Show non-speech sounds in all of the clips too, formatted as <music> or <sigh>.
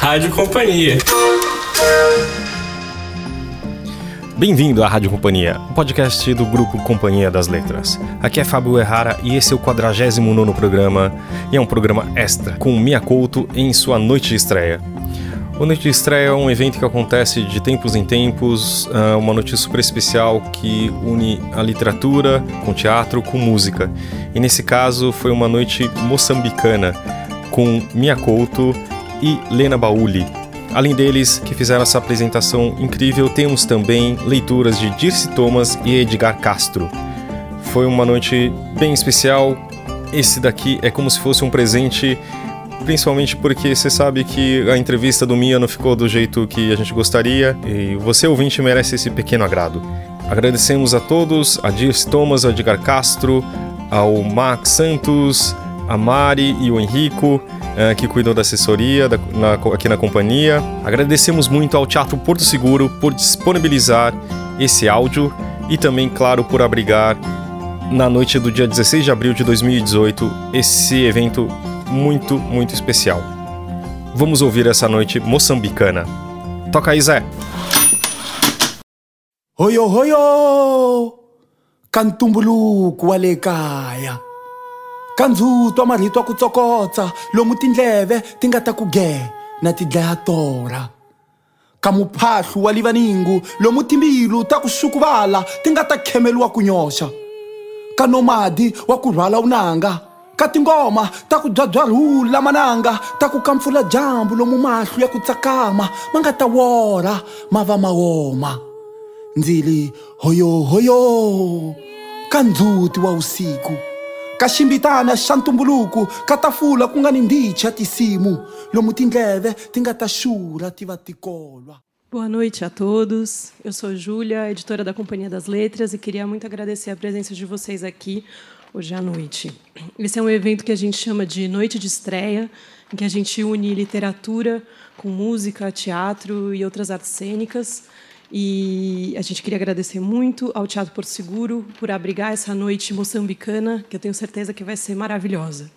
Rádio Companhia. Bem-vindo à Rádio Companhia, o podcast do grupo Companhia das Letras. Aqui é Fábio Errara e esse é o 49 programa e é um programa extra com Mia Couto em sua noite de estreia. O Noite de Estreia é um evento que acontece de tempos em tempos, ah, uma noite super especial que une a literatura com teatro, com música. E nesse caso foi uma noite moçambicana com Mia Couto e Lena Bauli, Além deles, que fizeram essa apresentação incrível, temos também leituras de Dirce Thomas e Edgar Castro. Foi uma noite bem especial. Esse daqui é como se fosse um presente, principalmente porque você sabe que a entrevista do Mia não ficou do jeito que a gente gostaria e você, ouvinte, merece esse pequeno agrado. Agradecemos a todos, a Dirce Thomas, a Edgar Castro, ao Max Santos, a Mari e o Henrico uh, que cuidam da assessoria da, na, aqui na companhia. Agradecemos muito ao Teatro Porto Seguro por disponibilizar esse áudio e também, claro, por abrigar na noite do dia 16 de abril de 2018 esse evento muito, muito especial. Vamos ouvir essa noite moçambicana. Toca aí, Zé! Hoyo, hoyo! Kantumbuluku alekaya. kandzutwa marito ya ku tsokotsa lomu tindleve ti nga ta ku ge na ti dlaya tora. Ka muphahlu wa livaningu lomu timbilu ta ku xukuvala ti nga ta khemeliwa ku nyoxa. Ka nomadi wa ku rhwala unanga ka tingoma ta ku byabyarhula mananga ta ku kampfula dyambu lomu mahlu ya ku tsakama ma nga ta wora ma va ma woma. Ndzili hoyohoyo ka ndzhuti wa usiku xa ka tafula ku nga ni tisimu lomu tindleve ti nga ta xurha ti va Boa noite a todos. Eu sou Júlia, editora da Companhia das Letras, e queria muito agradecer a presença de vocês aqui hoje à noite. Esse é um evento que a gente chama de Noite de Estreia, em que a gente une literatura com música, teatro e outras artes cênicas. E a gente queria agradecer muito ao Teatro Porto Seguro por abrigar essa noite moçambicana, que eu tenho certeza que vai ser maravilhosa.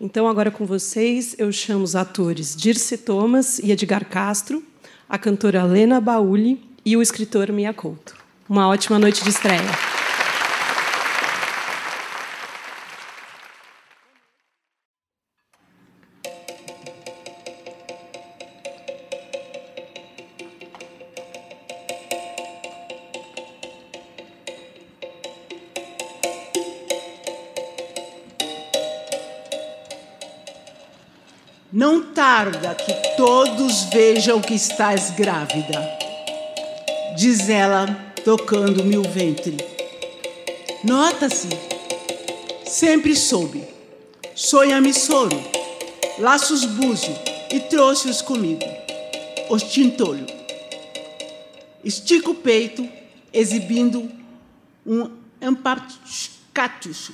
Então, agora com vocês, eu chamo os atores Dirce Thomas e Edgar Castro, a cantora Lena Bauli e o escritor Mia Couto. Uma ótima noite de estreia. Não tarda que todos vejam que estás grávida, diz ela, tocando-me o ventre. Nota-se, sempre soube. Sonha-me soro, laços búzio e trouxe-os comigo. Os tintolho. Estica o peito, exibindo um empatcatus,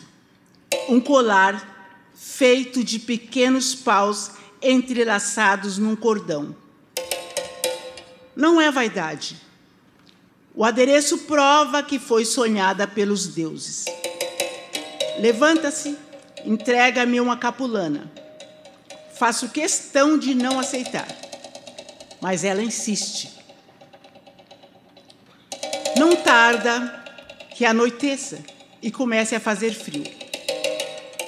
um colar feito de pequenos paus entrelaçados num cordão. Não é vaidade. O adereço prova que foi sonhada pelos deuses. Levanta-se, entrega-me uma capulana. Faço questão de não aceitar, mas ela insiste. Não tarda que anoiteça e comece a fazer frio.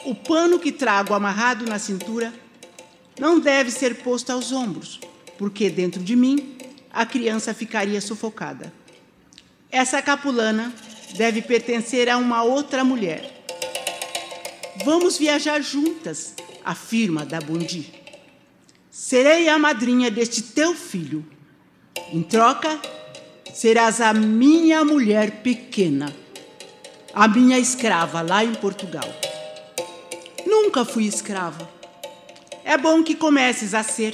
O pano que trago amarrado na cintura não deve ser posto aos ombros, porque dentro de mim a criança ficaria sufocada. Essa capulana deve pertencer a uma outra mulher. Vamos viajar juntas, afirma Dabundi. Serei a madrinha deste teu filho. Em troca, serás a minha mulher pequena, a minha escrava lá em Portugal. Nunca fui escrava é bom que comeces a ser,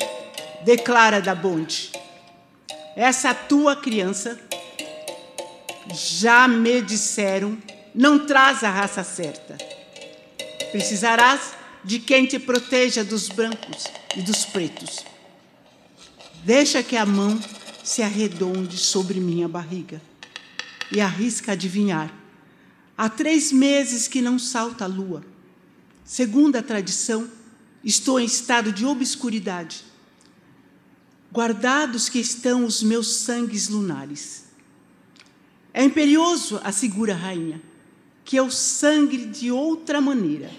declara da Bonte. Essa tua criança, já me disseram, não traz a raça certa. Precisarás de quem te proteja dos brancos e dos pretos. Deixa que a mão se arredonde sobre minha barriga e arrisca adivinhar. Há três meses que não salta a lua. Segundo a tradição, Estou em estado de obscuridade. guardados que estão os meus sangues lunares. É imperioso, assegura a rainha, que eu sangre de outra maneira.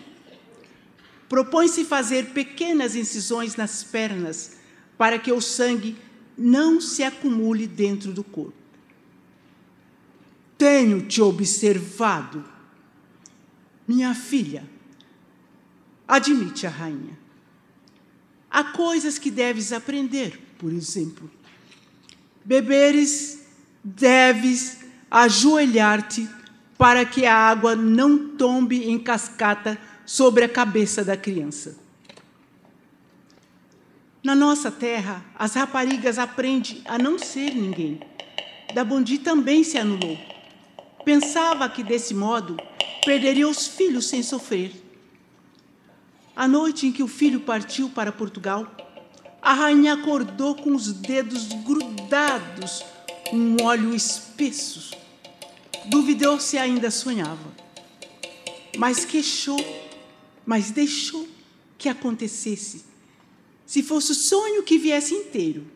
Propõe-se fazer pequenas incisões nas pernas para que o sangue não se acumule dentro do corpo. Tenho te observado, minha filha, admite a rainha. Há coisas que deves aprender, por exemplo. Beberes, deves ajoelhar-te para que a água não tombe em cascata sobre a cabeça da criança. Na nossa terra, as raparigas aprendem a não ser ninguém. Da Bondi também se anulou. Pensava que desse modo perderia os filhos sem sofrer. A noite em que o filho partiu para Portugal, a rainha acordou com os dedos grudados, um óleo espesso. Duvidou se ainda sonhava. Mas queixou, mas deixou que acontecesse. Se fosse o sonho que viesse inteiro.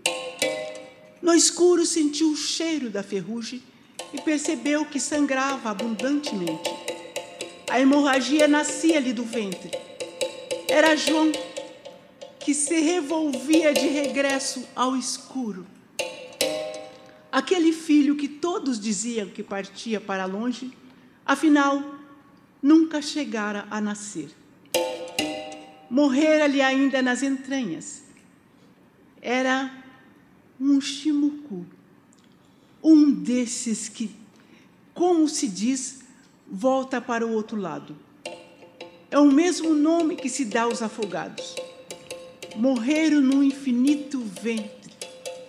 No escuro sentiu o cheiro da ferrugem e percebeu que sangrava abundantemente. A hemorragia nascia-lhe do ventre. Era João que se revolvia de regresso ao escuro. Aquele filho que todos diziam que partia para longe, afinal, nunca chegara a nascer. Morrera-lhe ainda nas entranhas. Era um chimucu, um desses que, como se diz, volta para o outro lado. É o mesmo nome que se dá aos afogados morreram no infinito ventre,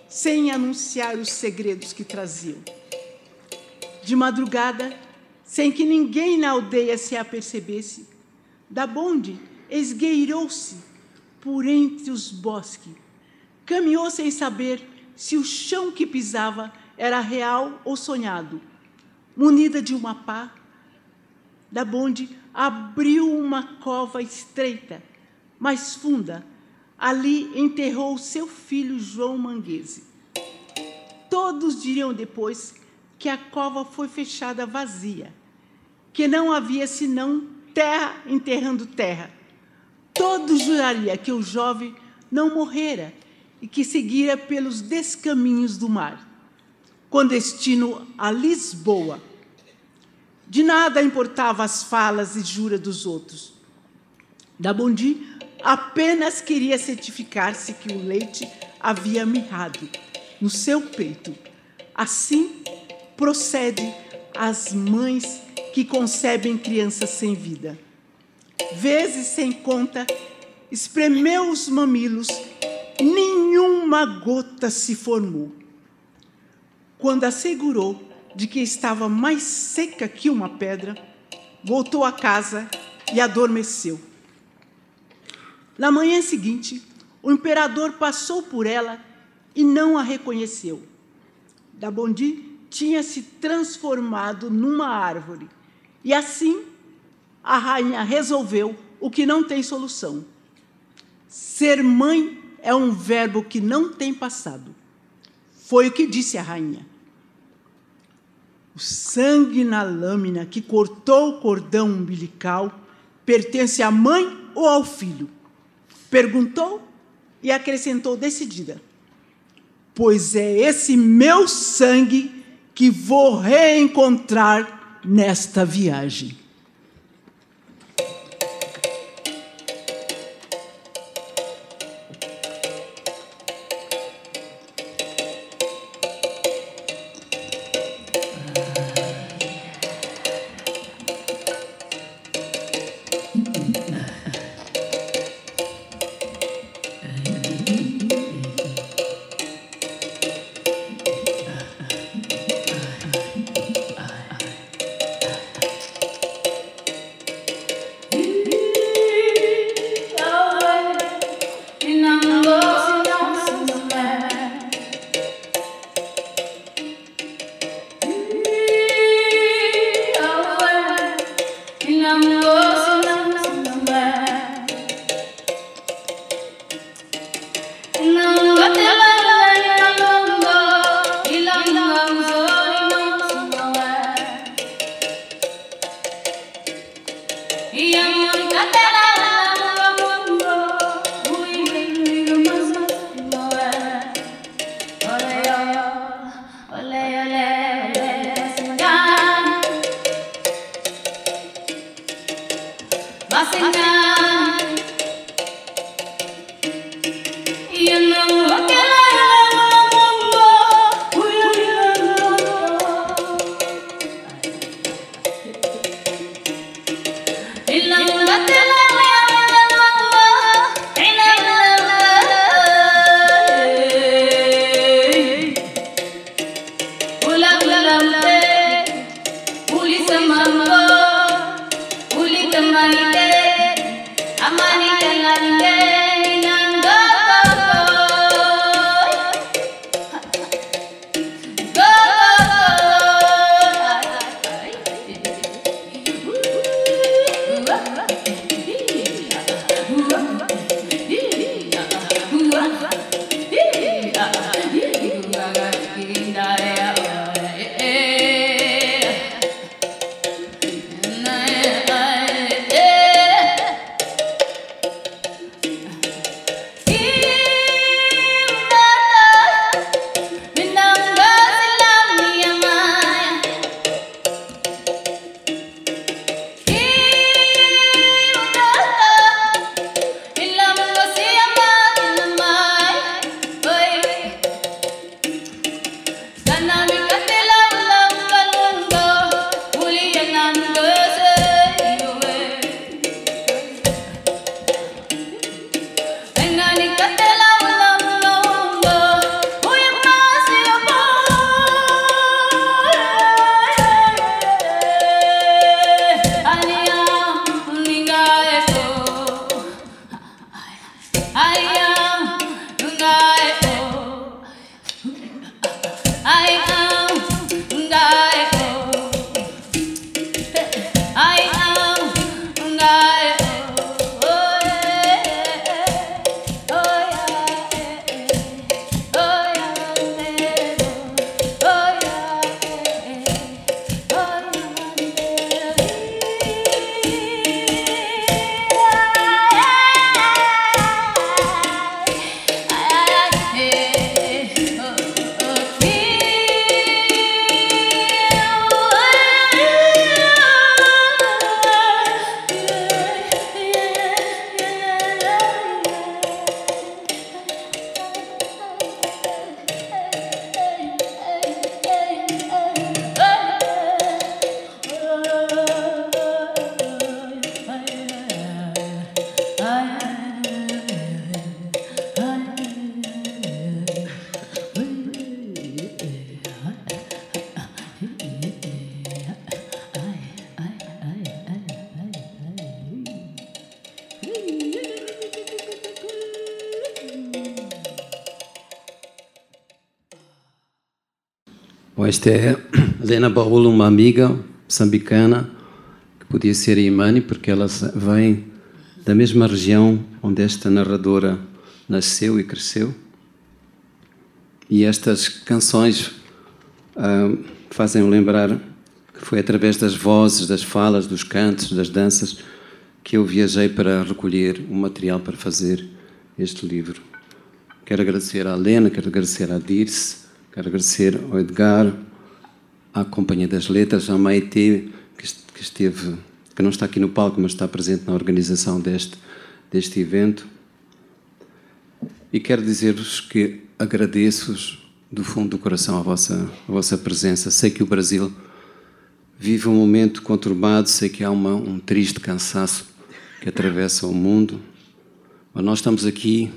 sem anunciar os segredos que traziam. De madrugada, sem que ninguém na aldeia se apercebesse, da bonde esgueirou-se por entre os bosques, caminhou sem saber se o chão que pisava era real ou sonhado. Munida de uma pá, da bonde abriu uma cova estreita, mas funda, Ali enterrou seu filho João Manguese. Todos diriam depois que a cova foi fechada vazia, que não havia senão terra enterrando terra. Todos juraria que o jovem não morrera e que seguira pelos descaminhos do mar, com destino a Lisboa. De nada importava as falas e juras dos outros. Da Bondi apenas queria certificar-se que o leite havia mirrado no seu peito. Assim procede as mães que concebem crianças sem vida. Vezes sem conta, espremeu os mamilos, nenhuma gota se formou. Quando assegurou de que estava mais seca que uma pedra, voltou a casa e adormeceu. Na manhã seguinte, o imperador passou por ela e não a reconheceu. Dabondi tinha se transformado numa árvore. E assim, a rainha resolveu o que não tem solução. Ser mãe é um verbo que não tem passado. Foi o que disse a rainha. O sangue na lâmina que cortou o cordão umbilical pertence à mãe ou ao filho? Perguntou e acrescentou decidida: Pois é esse meu sangue que vou reencontrar nesta viagem. Esta é Lena Baúl, uma amiga sambicana, que podia ser a Imani, porque ela vem da mesma região onde esta narradora nasceu e cresceu. E estas canções uh, fazem lembrar que foi através das vozes, das falas, dos cantos, das danças que eu viajei para recolher o material para fazer este livro. Quero agradecer à Lena, quero agradecer à Dirce, Quero agradecer ao Edgar, à Companhia das Letras, à Maite, que esteve, que não está aqui no palco, mas está presente na organização deste, deste evento. E quero dizer-vos que agradeço-vos do fundo do coração a vossa, a vossa presença. Sei que o Brasil vive um momento conturbado, sei que há uma, um triste cansaço que atravessa o mundo, mas nós estamos aqui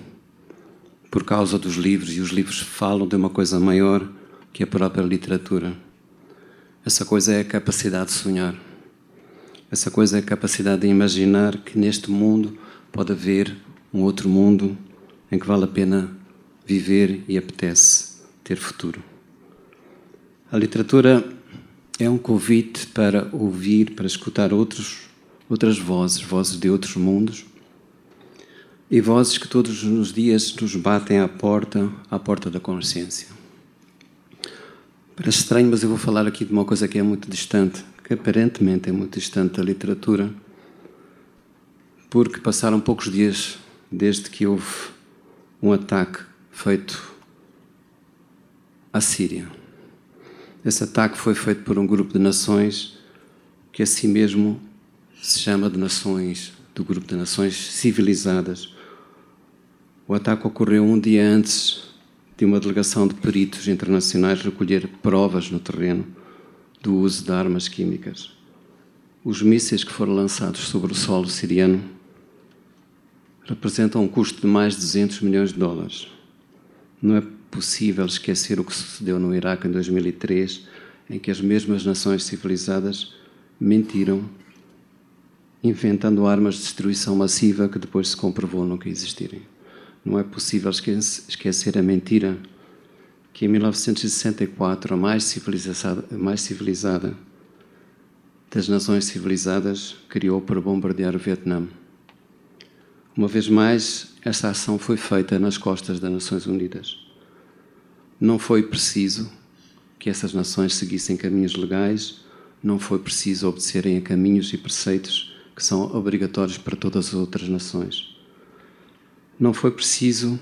por causa dos livros, e os livros falam de uma coisa maior que a própria literatura. Essa coisa é a capacidade de sonhar. Essa coisa é a capacidade de imaginar que neste mundo pode haver um outro mundo em que vale a pena viver e apetece ter futuro. A literatura é um convite para ouvir, para escutar outros, outras vozes, vozes de outros mundos, e vozes que todos os dias nos batem à porta, à porta da consciência. Parece estranho, mas eu vou falar aqui de uma coisa que é muito distante, que aparentemente é muito distante da literatura, porque passaram poucos dias desde que houve um ataque feito à Síria. Esse ataque foi feito por um grupo de nações que a si mesmo se chama de Nações do Grupo de Nações Civilizadas. O ataque ocorreu um dia antes de uma delegação de peritos internacionais recolher provas no terreno do uso de armas químicas. Os mísseis que foram lançados sobre o solo siriano representam um custo de mais de 200 milhões de dólares. Não é possível esquecer o que sucedeu no Iraque em 2003, em que as mesmas nações civilizadas mentiram, inventando armas de destruição massiva que depois se comprovou nunca existirem. Não é possível esquecer a mentira que em 1964 a mais civilizada, a mais civilizada das nações civilizadas criou para bombardear o Vietnã. Uma vez mais, esta ação foi feita nas costas das Nações Unidas. Não foi preciso que essas nações seguissem caminhos legais, não foi preciso obedecerem a caminhos e preceitos que são obrigatórios para todas as outras nações. Não foi preciso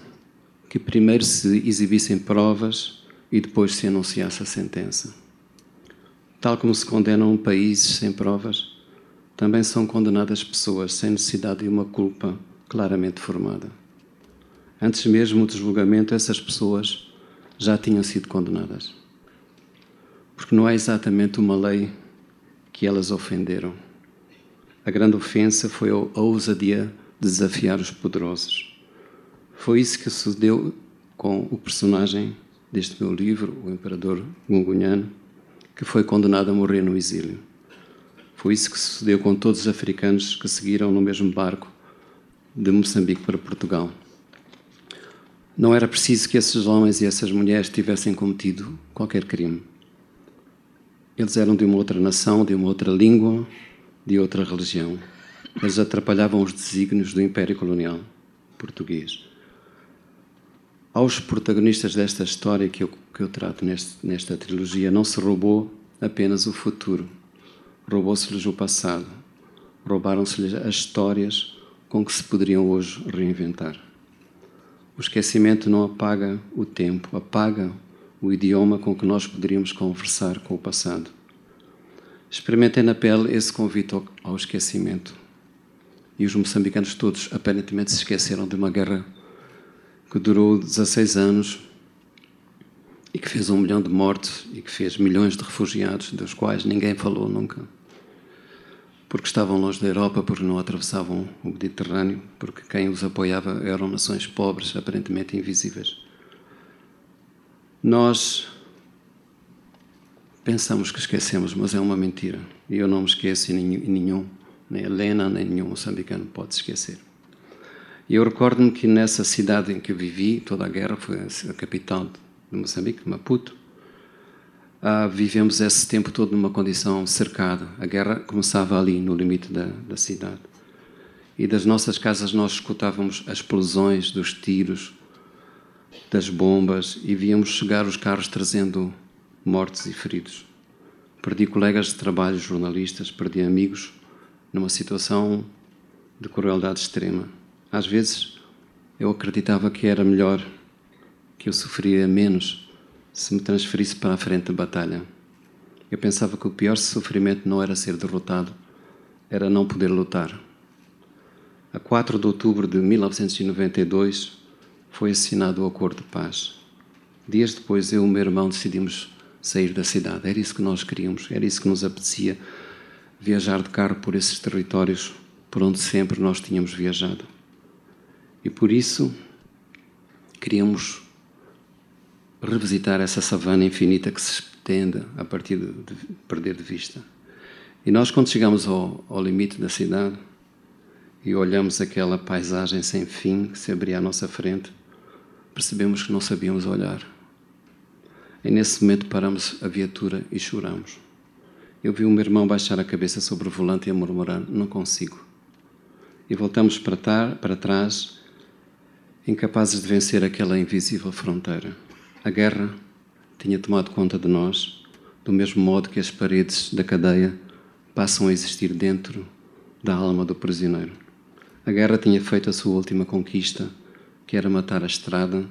que primeiro se exibissem provas e depois se anunciasse a sentença. Tal como se condenam países sem provas, também são condenadas pessoas sem necessidade de uma culpa claramente formada. Antes mesmo do julgamento, essas pessoas já tinham sido condenadas. Porque não é exatamente uma lei que elas ofenderam. A grande ofensa foi a ousadia de desafiar os poderosos. Foi isso que sucedeu com o personagem deste meu livro, o Imperador Gungunhano, que foi condenado a morrer no exílio. Foi isso que sucedeu com todos os africanos que seguiram no mesmo barco de Moçambique para Portugal. Não era preciso que esses homens e essas mulheres tivessem cometido qualquer crime. Eles eram de uma outra nação, de uma outra língua, de outra religião. Eles atrapalhavam os desígnios do Império Colonial português aos protagonistas desta história que eu, que eu trato neste, nesta trilogia, não se roubou apenas o futuro, roubou-se-lhes o passado, roubaram-se-lhes as histórias com que se poderiam hoje reinventar. O esquecimento não apaga o tempo, apaga o idioma com que nós poderíamos conversar com o passado. Experimentei na pele esse convite ao, ao esquecimento. E os moçambicanos todos aparentemente se esqueceram de uma guerra que durou 16 anos e que fez um milhão de mortes e que fez milhões de refugiados, dos quais ninguém falou nunca. Porque estavam longe da Europa, porque não atravessavam o Mediterrâneo, porque quem os apoiava eram nações pobres, aparentemente invisíveis. Nós pensamos que esquecemos, mas é uma mentira. E eu não me esqueço, e nenhum, nem Helena, nem nenhum moçambicano pode esquecer. Eu recordo-me que nessa cidade em que vivi, toda a guerra, foi a capital de Moçambique, Maputo, ah, vivemos esse tempo todo numa condição cercada. A guerra começava ali, no limite da, da cidade. E das nossas casas nós escutávamos as explosões dos tiros, das bombas, e víamos chegar os carros trazendo mortos e feridos. Perdi colegas de trabalho, jornalistas, perdi amigos numa situação de crueldade extrema. Às vezes eu acreditava que era melhor, que eu sofria menos se me transferisse para a frente da batalha. Eu pensava que o pior sofrimento não era ser derrotado, era não poder lutar. A 4 de outubro de 1992 foi assinado o acordo de paz. Dias depois, eu e o meu irmão decidimos sair da cidade. Era isso que nós queríamos, era isso que nos apetecia viajar de carro por esses territórios por onde sempre nós tínhamos viajado. E por isso queríamos revisitar essa savana infinita que se estende a partir de, de perder de vista. E nós, quando chegamos ao, ao limite da cidade e olhamos aquela paisagem sem fim que se abria à nossa frente, percebemos que não sabíamos olhar. E nesse momento paramos a viatura e choramos. Eu vi o meu irmão baixar a cabeça sobre o volante e a murmurar: Não consigo. E voltamos para, tar, para trás incapazes de vencer aquela invisível fronteira. A guerra tinha tomado conta de nós, do mesmo modo que as paredes da cadeia passam a existir dentro da alma do prisioneiro. A guerra tinha feito a sua última conquista, que era matar a estrada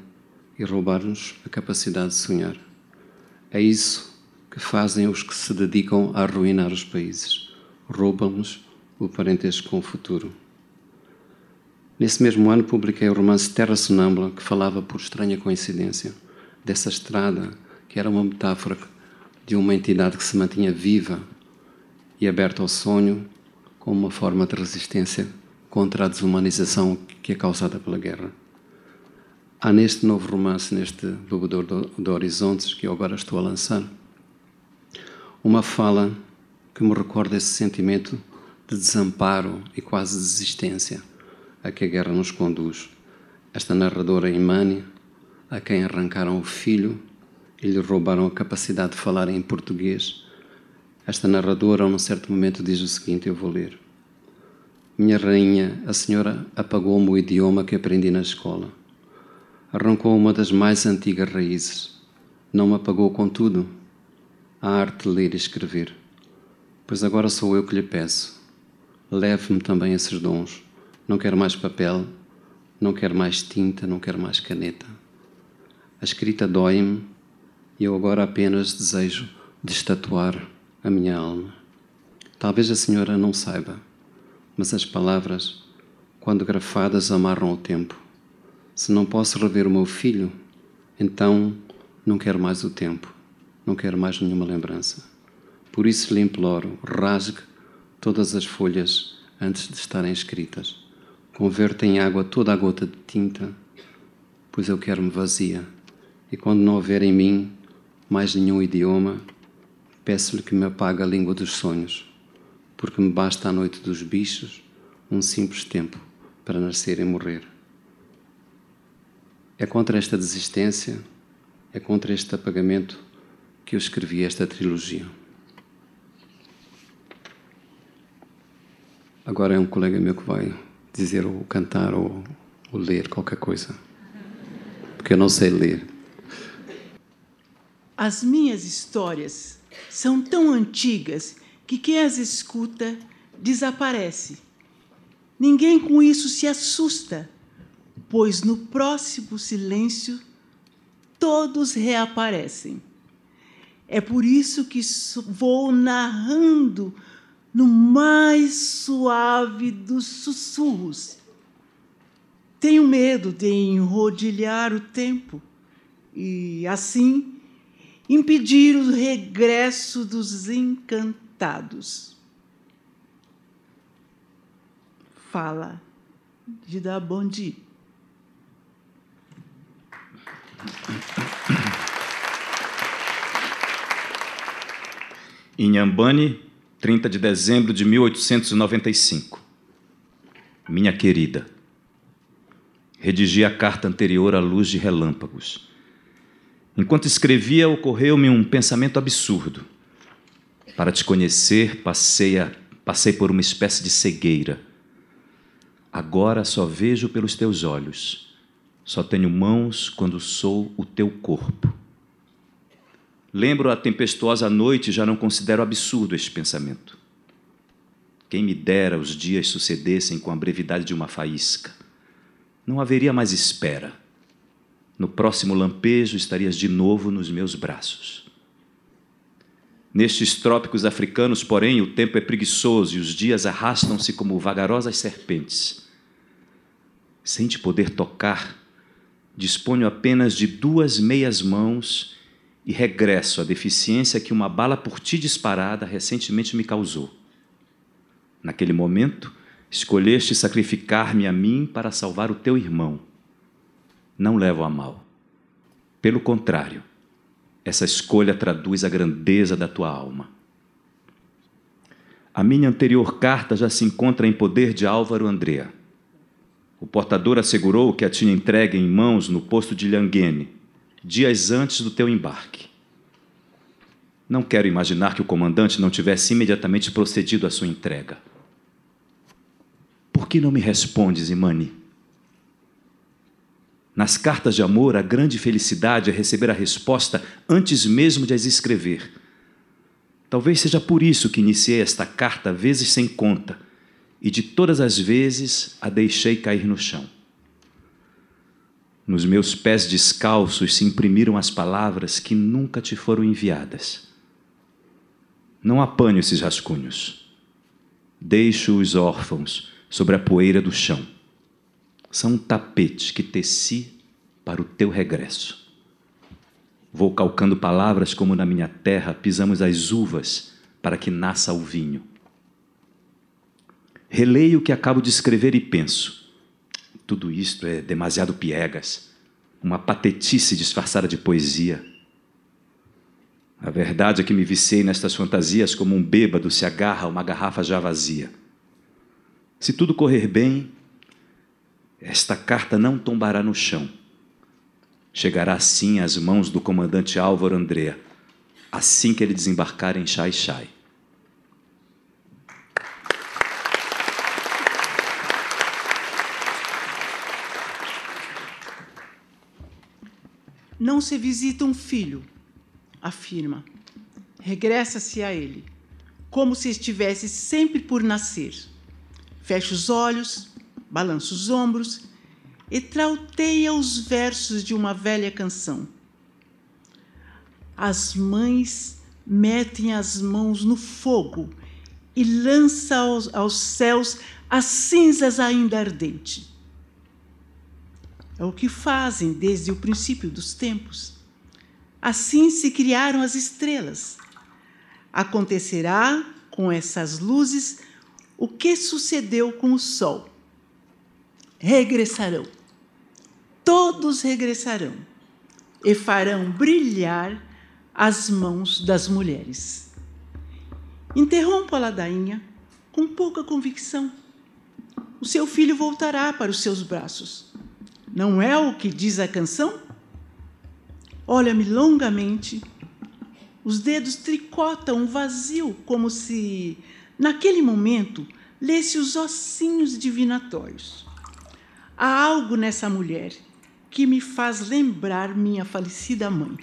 e roubar-nos a capacidade de sonhar. É isso que fazem os que se dedicam a arruinar os países. Roubam-nos o parentesco com o futuro. Nesse mesmo ano publiquei o romance Terra Sonâmbula, que falava, por estranha coincidência, dessa estrada que era uma metáfora de uma entidade que se mantinha viva e aberta ao sonho como uma forma de resistência contra a desumanização que é causada pela guerra. Há neste novo romance, neste Bebedor de Horizontes, que eu agora estou a lançar, uma fala que me recorda esse sentimento de desamparo e quase desistência a que a guerra nos conduz. Esta narradora Imani, a quem arrancaram o filho e lhe roubaram a capacidade de falar em português, esta narradora, a um certo momento, diz o seguinte: Eu vou ler. Minha rainha, a senhora apagou-me o idioma que aprendi na escola. Arrancou uma das mais antigas raízes. Não me apagou, contudo, a arte de ler e escrever. Pois agora sou eu que lhe peço. Leve-me também esses dons. Não quero mais papel, não quero mais tinta, não quero mais caneta. A escrita dói-me e eu agora apenas desejo destatuar a minha alma. Talvez a senhora não saiba mas as palavras, quando grafadas, amarram o tempo. Se não posso rever o meu filho, então não quero mais o tempo, não quero mais nenhuma lembrança. Por isso lhe imploro, rasgue todas as folhas antes de estarem escritas. Converta em água toda a gota de tinta, pois eu quero-me vazia. E quando não houver em mim mais nenhum idioma, peço-lhe que me apague a língua dos sonhos porque me basta a noite dos bichos um simples tempo para nascer e morrer. É contra esta desistência, é contra este apagamento que eu escrevi esta trilogia. Agora é um colega meu que vai dizer ou cantar ou, ou ler qualquer coisa, porque eu não sei ler. As minhas histórias são tão antigas que quem as escuta desaparece. Ninguém com isso se assusta, pois no próximo silêncio todos reaparecem. É por isso que vou narrando no mais suave dos sussurros. Tenho medo de enrodilhar o tempo e, assim, impedir o regresso dos encantados. Fala de dia. Inhambane, 30 de dezembro de 1895. Minha querida, redigi a carta anterior à luz de relâmpagos. Enquanto escrevia, ocorreu-me um pensamento absurdo. Para te conhecer, passei, a, passei por uma espécie de cegueira. Agora só vejo pelos teus olhos. Só tenho mãos quando sou o teu corpo. Lembro a tempestuosa noite e já não considero absurdo este pensamento. Quem me dera os dias sucedessem com a brevidade de uma faísca. Não haveria mais espera. No próximo lampejo estarias de novo nos meus braços. Nestes trópicos africanos, porém, o tempo é preguiçoso e os dias arrastam-se como vagarosas serpentes. Sem te poder tocar, disponho apenas de duas meias mãos e regresso à deficiência que uma bala por ti disparada recentemente me causou. Naquele momento, escolheste sacrificar-me a mim para salvar o teu irmão. Não levo a mal. Pelo contrário, essa escolha traduz a grandeza da tua alma. A minha anterior carta já se encontra em poder de Álvaro Andrea. O portador assegurou que a tinha entregue em mãos no posto de Lhanguene, dias antes do teu embarque. Não quero imaginar que o comandante não tivesse imediatamente procedido à sua entrega. Por que não me respondes, Imani? Nas cartas de amor, a grande felicidade é receber a resposta antes mesmo de as escrever. Talvez seja por isso que iniciei esta carta vezes sem conta e de todas as vezes a deixei cair no chão. Nos meus pés descalços se imprimiram as palavras que nunca te foram enviadas. Não apanho esses rascunhos. Deixo-os órfãos sobre a poeira do chão são um tapete que teci para o teu regresso. Vou calcando palavras como na minha terra pisamos as uvas para que nasça o vinho. Releio o que acabo de escrever e penso: tudo isto é demasiado piegas, uma patetice disfarçada de poesia. A verdade é que me viciei nestas fantasias como um bêbado se agarra a uma garrafa já vazia. Se tudo correr bem, esta carta não tombará no chão. Chegará assim às mãos do comandante Álvaro Andrea, assim que ele desembarcar em Xai Xai. Não se visita um filho, afirma. Regressa-se a ele, como se estivesse sempre por nascer. Fecha os olhos, balança os ombros e trauteia os versos de uma velha canção. As mães metem as mãos no fogo e lança aos, aos céus as cinzas ainda ardentes. É o que fazem desde o princípio dos tempos. Assim se criaram as estrelas. Acontecerá com essas luzes o que sucedeu com o sol. Regressarão. Todos regressarão e farão brilhar as mãos das mulheres. Interrompa a ladainha com pouca convicção. O seu filho voltará para os seus braços. Não é o que diz a canção? Olha-me longamente. Os dedos tricotam um vazio, como se, naquele momento, lesse os ossinhos divinatórios. Há algo nessa mulher que me faz lembrar minha falecida mãe.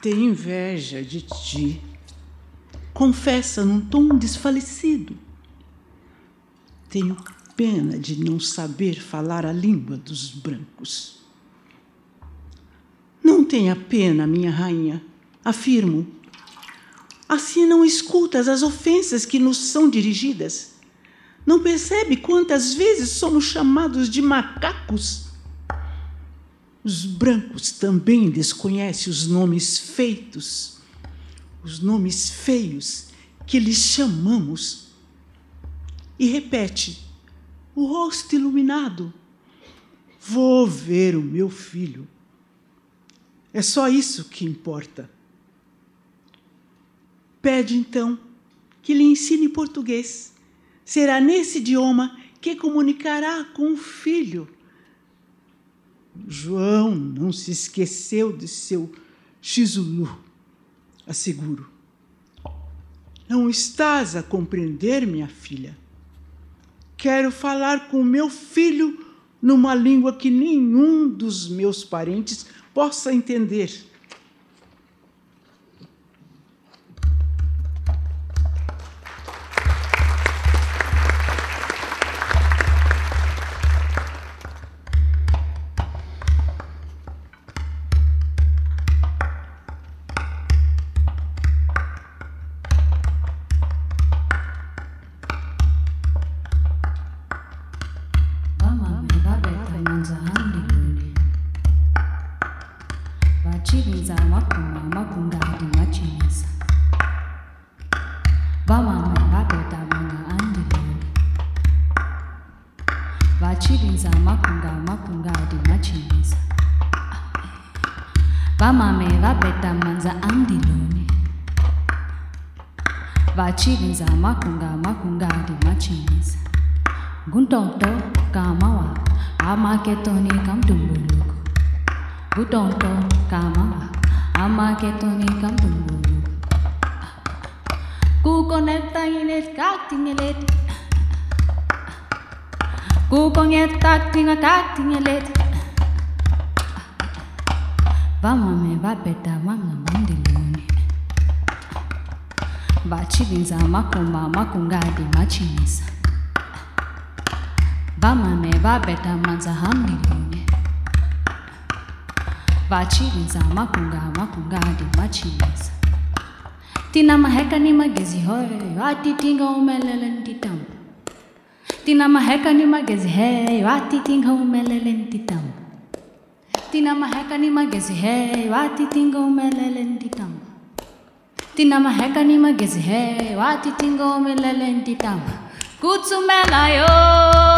Tenho inveja de ti, confessa num tom desfalecido. Tenho pena de não saber falar a língua dos brancos. Não tenha pena, minha rainha, afirmo. Assim não escutas as ofensas que nos são dirigidas. Não percebe quantas vezes somos chamados de macacos? Os brancos também desconhecem os nomes feitos, os nomes feios que lhes chamamos. E repete: o rosto iluminado. Vou ver o meu filho. É só isso que importa. Pede então que lhe ensine português. Será nesse idioma que comunicará com o filho. João não se esqueceu de seu xizulu, asseguro. Não estás a compreender, minha filha? Quero falar com meu filho numa língua que nenhum dos meus parentes possa entender. ke toni kam tumbuluk. Buton to kama. के तोने कम डुम्बुलुक बुटोंटो कामा आमा के तोने कम डुम्बुलुक कुकोनेट ताइनेट काटिंगलेट कुकोंगे ताक्टिंगा काटिंगलेट vamame vabhedha vangamandiloni. Vachidinza makumba makungadi machinisa vamame vabeta manza hambilone vachivinza makunga makungadi machinisa tina maheka ni magezi hore atitinga umelele ntitambo Tina maheka ni magezi he, wati tinga umelelenti tam. Tina maheka ni magezi he, wati tinga umelelenti tam. Tina maheka ni magezi he, wati tinga umelelenti tam. Kutsumela yo,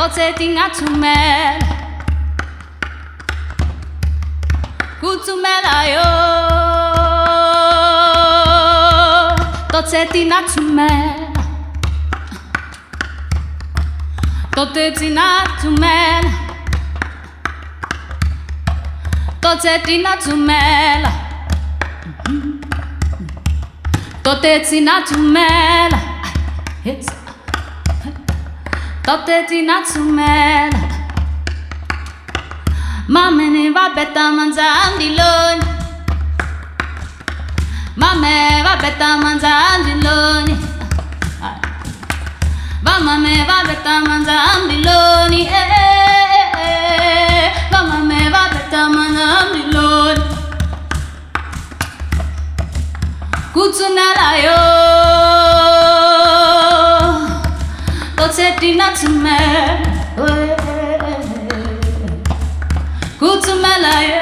Το τσέτινα το μέλα, κουτσομέλα το τσέτινα το μέλα, το τετσινά το μέλα, το τετσινά το μέλα, το τετσινά το μέλα. Na tumela. Mamene va beta manza andiloni. Mame va beta manza andiloni. Vama me va beta manza andiloni. Eh, eh, eh, eh. Vama me va beta manza andiloni. Kutsunela yo dinatsime kutsumela ye.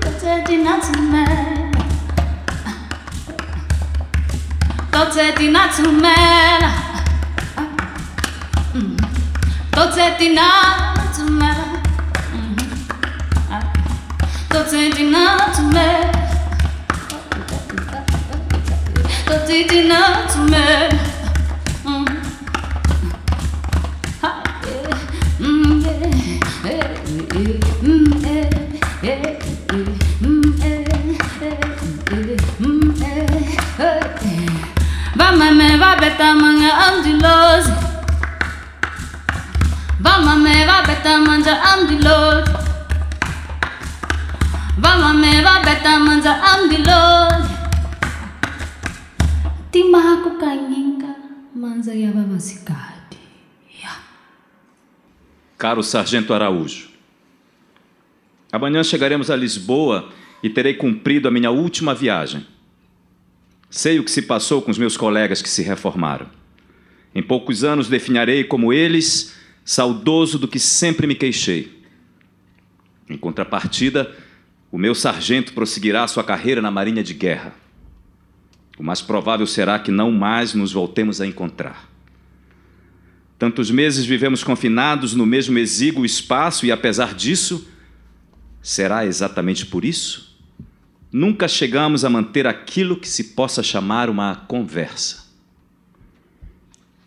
Tote dinatsime tote dinatsumela tote dinatsumela tote dinatsumela leading out to me. Vamame va beta manga andilos Vamame va beta manja andilos Vamame va beta manja andilos Timako kanyinga manza ya vavasikadi Caro Sargento Araújo, amanhã chegaremos a Lisboa e terei cumprido a minha última viagem. Sei o que se passou com os meus colegas que se reformaram. Em poucos anos definharei como eles, saudoso do que sempre me queixei. Em contrapartida, o meu sargento prosseguirá sua carreira na Marinha de Guerra. O mais provável será que não mais nos voltemos a encontrar. Tantos meses vivemos confinados no mesmo exíguo espaço e, apesar disso, será exatamente por isso? Nunca chegamos a manter aquilo que se possa chamar uma conversa.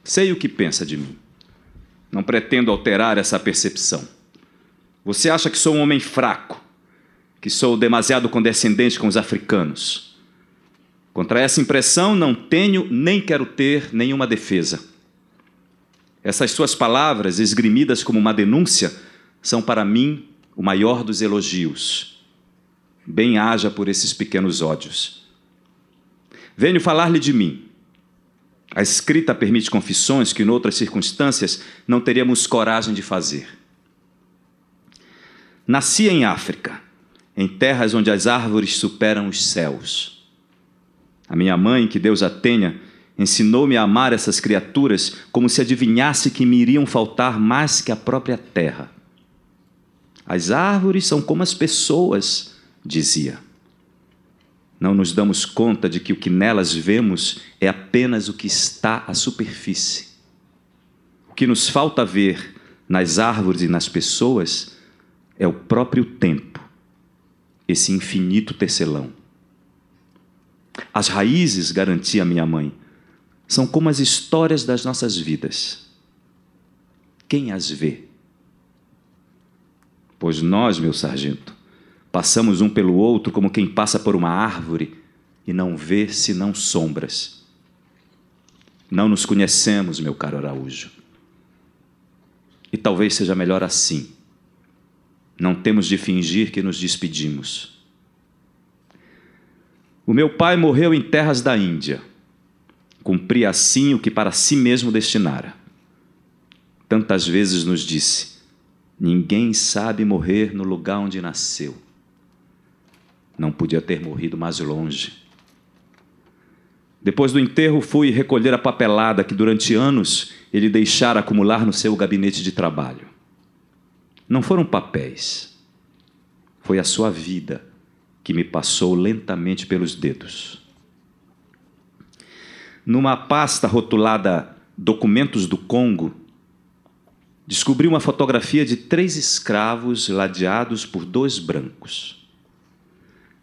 Sei o que pensa de mim. Não pretendo alterar essa percepção. Você acha que sou um homem fraco, que sou demasiado condescendente com os africanos. Contra essa impressão, não tenho nem quero ter nenhuma defesa. Essas suas palavras, esgrimidas como uma denúncia, são para mim o maior dos elogios. Bem haja por esses pequenos ódios. Venho falar-lhe de mim. A escrita permite confissões que, em outras circunstâncias, não teríamos coragem de fazer. Nasci em África, em terras onde as árvores superam os céus. A minha mãe, que Deus a tenha, ensinou-me a amar essas criaturas como se adivinhasse que me iriam faltar mais que a própria terra. As árvores são como as pessoas, dizia. Não nos damos conta de que o que nelas vemos é apenas o que está à superfície. O que nos falta ver nas árvores e nas pessoas é o próprio tempo, esse infinito tecelão. As raízes, garantia minha mãe, são como as histórias das nossas vidas. Quem as vê? Pois nós, meu sargento, passamos um pelo outro como quem passa por uma árvore e não vê senão sombras. Não nos conhecemos, meu caro Araújo. E talvez seja melhor assim. Não temos de fingir que nos despedimos. O meu pai morreu em terras da Índia. Cumpria assim o que para si mesmo destinara. Tantas vezes nos disse: Ninguém sabe morrer no lugar onde nasceu. Não podia ter morrido mais longe. Depois do enterro, fui recolher a papelada que durante anos ele deixara acumular no seu gabinete de trabalho. Não foram papéis, foi a sua vida que me passou lentamente pelos dedos. Numa pasta rotulada Documentos do Congo, descobri uma fotografia de três escravos ladeados por dois brancos.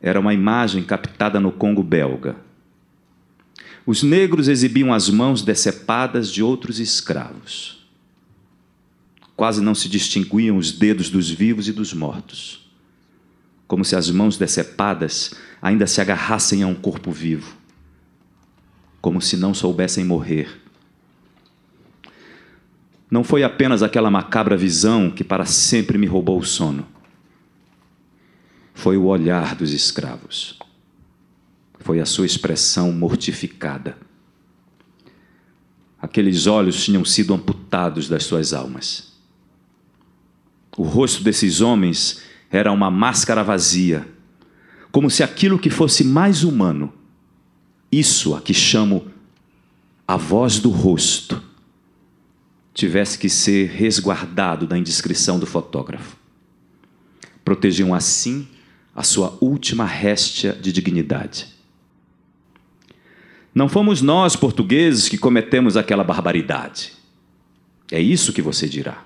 Era uma imagem captada no Congo belga. Os negros exibiam as mãos decepadas de outros escravos. Quase não se distinguiam os dedos dos vivos e dos mortos, como se as mãos decepadas ainda se agarrassem a um corpo vivo, como se não soubessem morrer não foi apenas aquela macabra visão que para sempre me roubou o sono. Foi o olhar dos escravos. Foi a sua expressão mortificada. Aqueles olhos tinham sido amputados das suas almas. O rosto desses homens era uma máscara vazia, como se aquilo que fosse mais humano, isso a que chamo a voz do rosto, tivesse que ser resguardado da indiscrição do fotógrafo. Protegiam assim a sua última réstia de dignidade. Não fomos nós, portugueses, que cometemos aquela barbaridade. É isso que você dirá.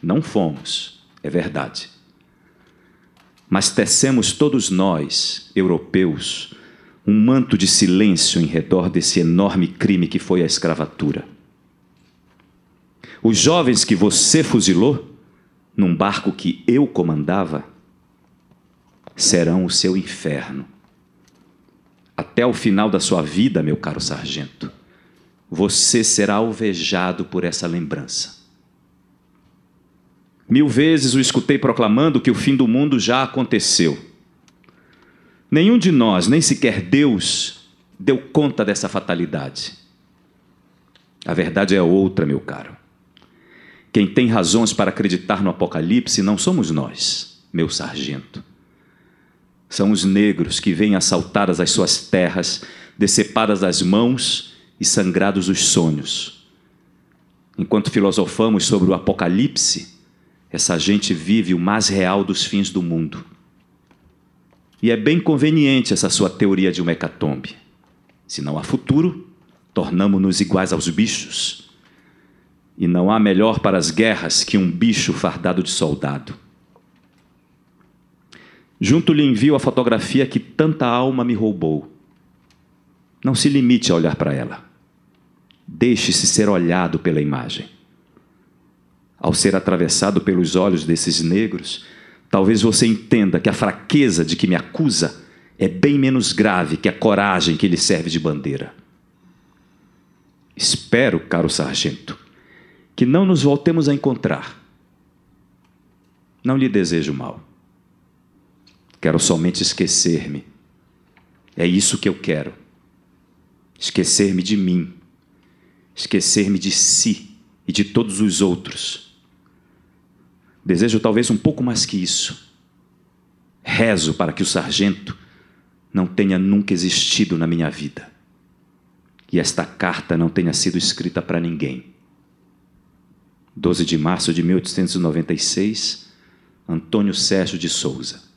Não fomos, é verdade. Mas tecemos todos nós, europeus, um manto de silêncio em redor desse enorme crime que foi a escravatura. Os jovens que você fuzilou, num barco que eu comandava, serão o seu inferno. Até o final da sua vida, meu caro sargento, você será alvejado por essa lembrança. Mil vezes o escutei proclamando que o fim do mundo já aconteceu. Nenhum de nós, nem sequer Deus, deu conta dessa fatalidade. A verdade é outra, meu caro. Quem tem razões para acreditar no Apocalipse não somos nós, meu sargento. São os negros que vêm assaltadas as suas terras, decepadas as mãos e sangrados os sonhos. Enquanto filosofamos sobre o Apocalipse, essa gente vive o mais real dos fins do mundo. E é bem conveniente essa sua teoria de uma hecatombe. Se não há futuro, tornamos-nos iguais aos bichos e não há melhor para as guerras que um bicho fardado de soldado. Junto lhe envio a fotografia que tanta alma me roubou. Não se limite a olhar para ela. Deixe-se ser olhado pela imagem. Ao ser atravessado pelos olhos desses negros, talvez você entenda que a fraqueza de que me acusa é bem menos grave que a coragem que lhe serve de bandeira. Espero, caro sargento, que não nos voltemos a encontrar. Não lhe desejo mal. Quero somente esquecer-me. É isso que eu quero. Esquecer-me de mim. Esquecer-me de si e de todos os outros. Desejo talvez um pouco mais que isso. Rezo para que o sargento não tenha nunca existido na minha vida. E esta carta não tenha sido escrita para ninguém 12 de março de 1896, Antônio Sérgio de Souza.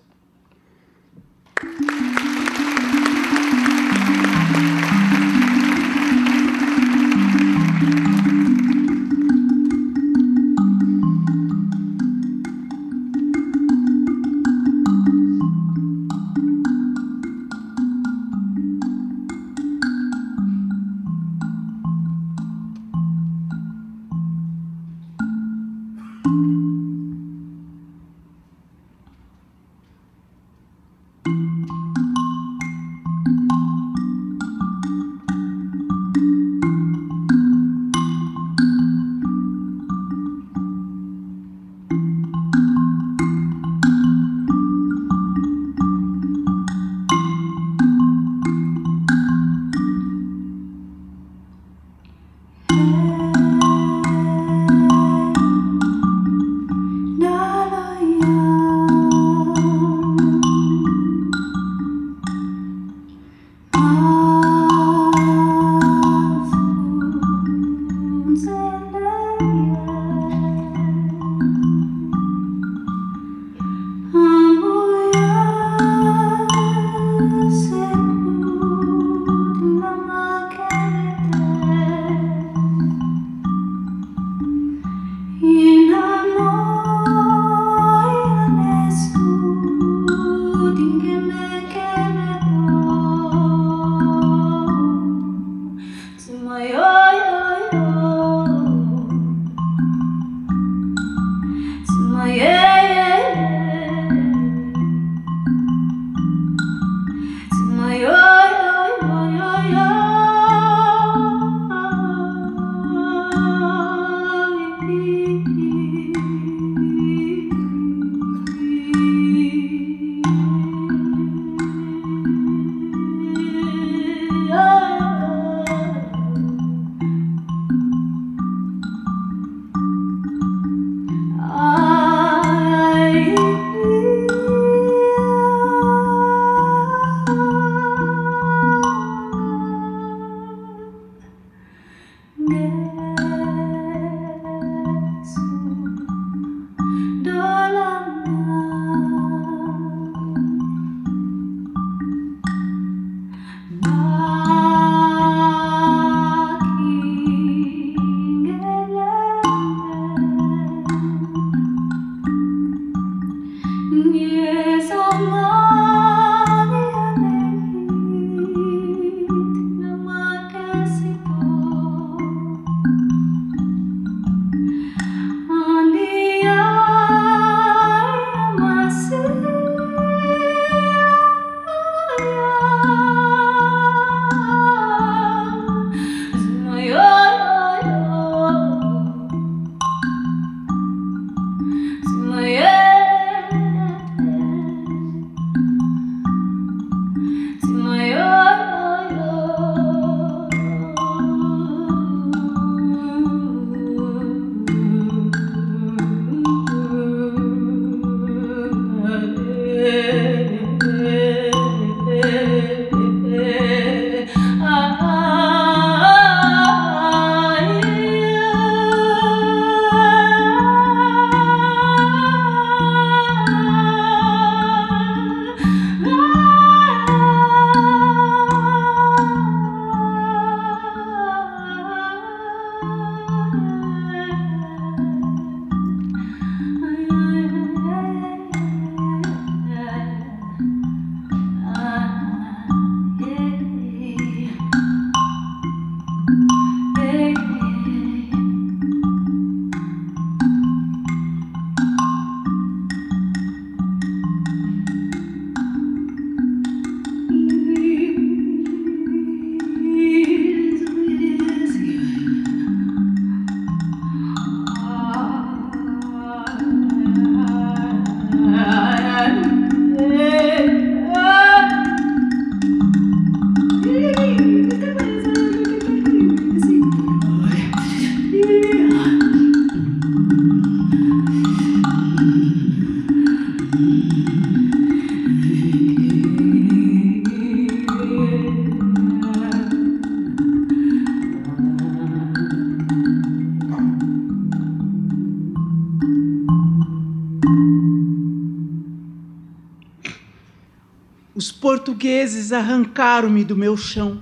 Portugueses arrancaram-me do meu chão.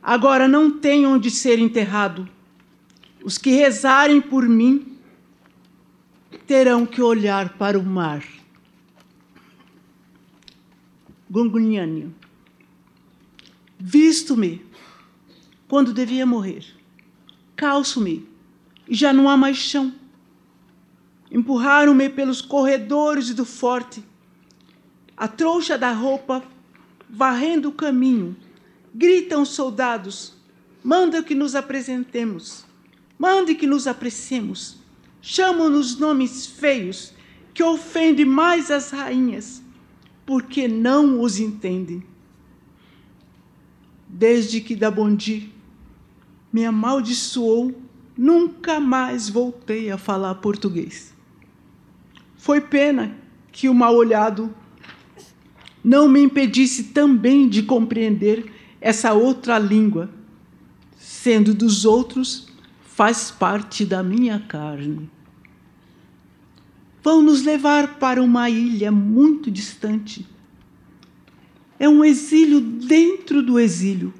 Agora não tenho onde ser enterrado. Os que rezarem por mim terão que olhar para o mar. Gongunhânio. Visto-me quando devia morrer. Calço-me e já não há mais chão. Empurraram-me pelos corredores do forte. A trouxa da roupa varrendo o caminho, gritam os soldados: manda que nos apresentemos, mande que nos apreciemos. Chamam-nos nomes feios que ofendem mais as rainhas, porque não os entendem. Desde que da Bondi me amaldiçoou, nunca mais voltei a falar português. Foi pena que o mal-olhado não me impedisse também de compreender essa outra língua, sendo dos outros, faz parte da minha carne. Vão nos levar para uma ilha muito distante. É um exílio dentro do exílio.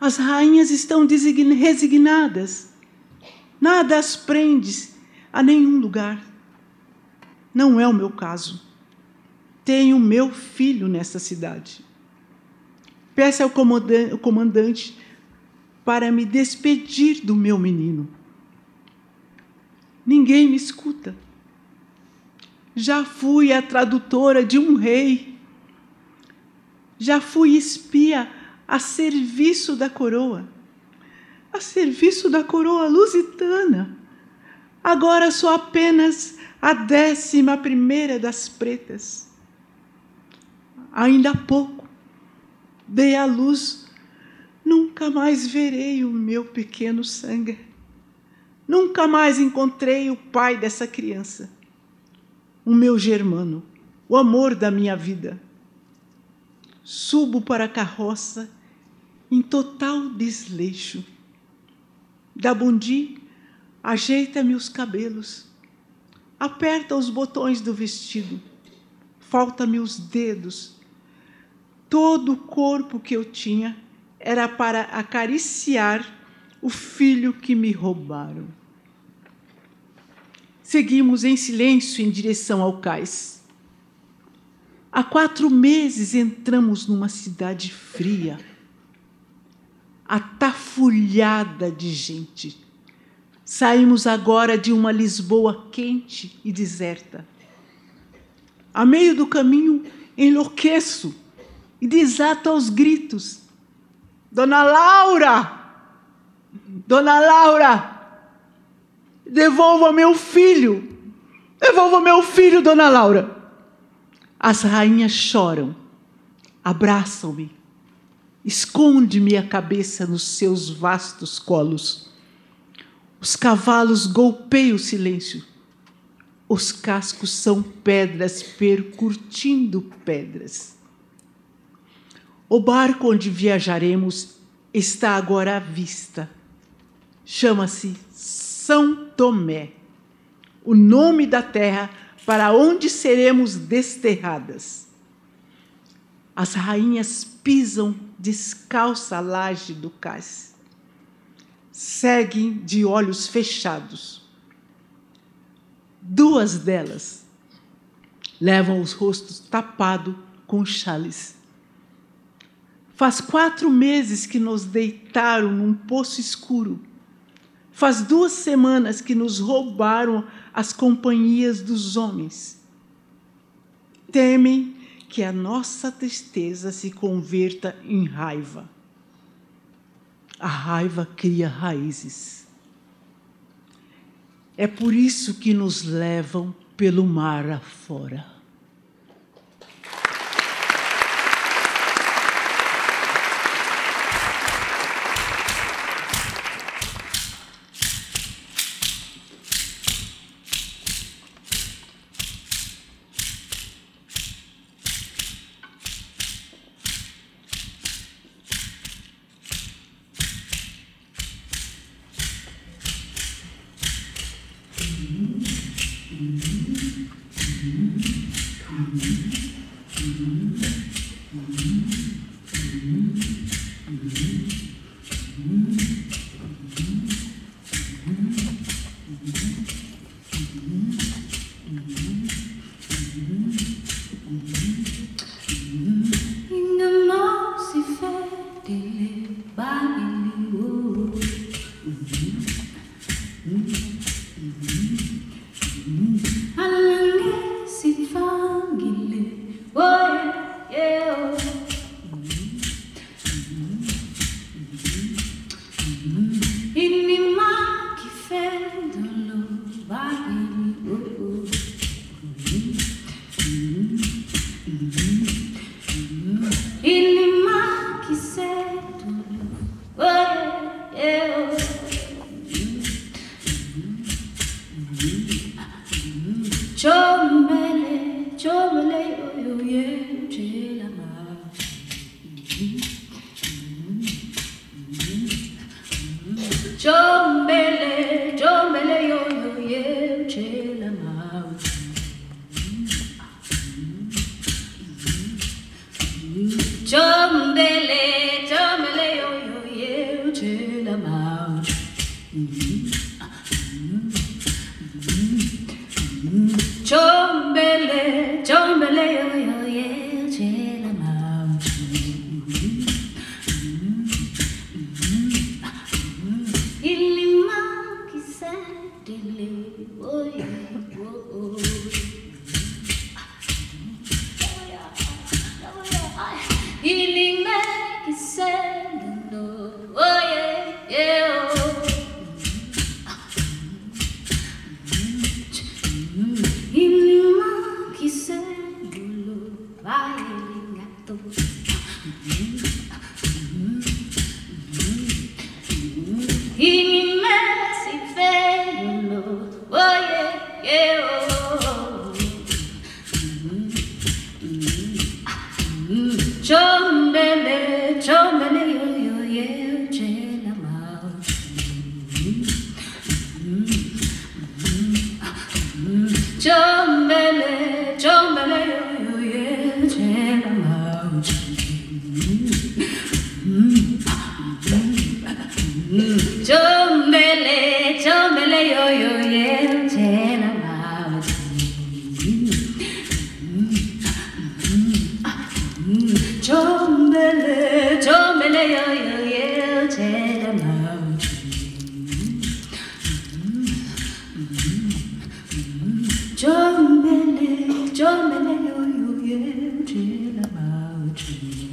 As rainhas estão resignadas. Nada as prende a nenhum lugar. Não é o meu caso tenho meu filho nessa cidade. Peça ao comandante para me despedir do meu menino. Ninguém me escuta. Já fui a tradutora de um rei. Já fui espia a serviço da coroa. A serviço da coroa lusitana. Agora sou apenas a décima primeira das pretas ainda há pouco dei à luz, nunca mais verei o meu pequeno sangue. Nunca mais encontrei o pai dessa criança, o meu germano, o amor da minha vida. Subo para a carroça em total desleixo. Da Bundi, ajeita-me os cabelos, aperta os botões do vestido, falta-me os dedos todo o corpo que eu tinha era para acariciar o filho que me roubaram. Seguimos em silêncio em direção ao cais. Há quatro meses entramos numa cidade fria, atafulhada de gente. Saímos agora de uma Lisboa quente e deserta. A meio do caminho, enlouqueço e desato aos gritos. Dona Laura! Dona Laura! Devolva meu filho! Devolva meu filho, Dona Laura! As rainhas choram, abraçam-me, esconde-me a cabeça nos seus vastos colos. Os cavalos golpeiam o silêncio. Os cascos são pedras percutindo pedras. O barco onde viajaremos está agora à vista. Chama-se São Tomé, o nome da terra para onde seremos desterradas. As rainhas pisam descalça a laje do cais. Seguem de olhos fechados. Duas delas levam os rostos tapados com chales Faz quatro meses que nos deitaram num poço escuro. Faz duas semanas que nos roubaram as companhias dos homens. Temem que a nossa tristeza se converta em raiva. A raiva cria raízes. É por isso que nos levam pelo mar afora. Joy. Jovem Bene, Jovem Bene, Jovem Bene, Jovem Bene, Jovem Bene, Jovem Bene,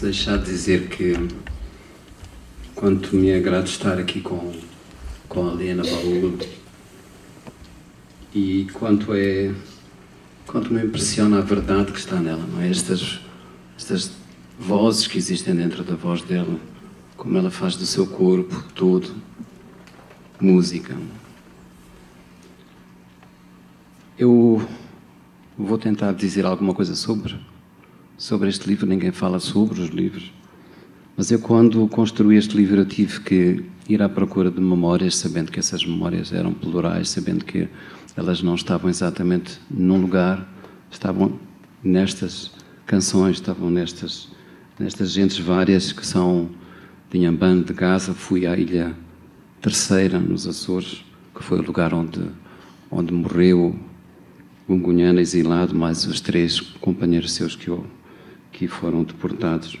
deixar de dizer que quanto me agrada estar aqui com, com a Helena Baúl e quanto é quanto me impressiona a verdade que está nela, não é? Estas, estas vozes que existem dentro da voz dela, como ela faz do seu corpo todo música. Eu vou tentar dizer alguma coisa sobre sobre este livro, ninguém fala sobre os livros. Mas eu, quando construí este livro, eu tive que ir à procura de memórias, sabendo que essas memórias eram plurais, sabendo que elas não estavam exatamente num lugar, estavam nestas canções, estavam nestas, nestas gentes várias que são de Inhambane, de Gaza. Fui à Ilha Terceira, nos Açores, que foi o lugar onde, onde morreu Gungunhana, exilado, mais os três companheiros seus que eu que foram deportados.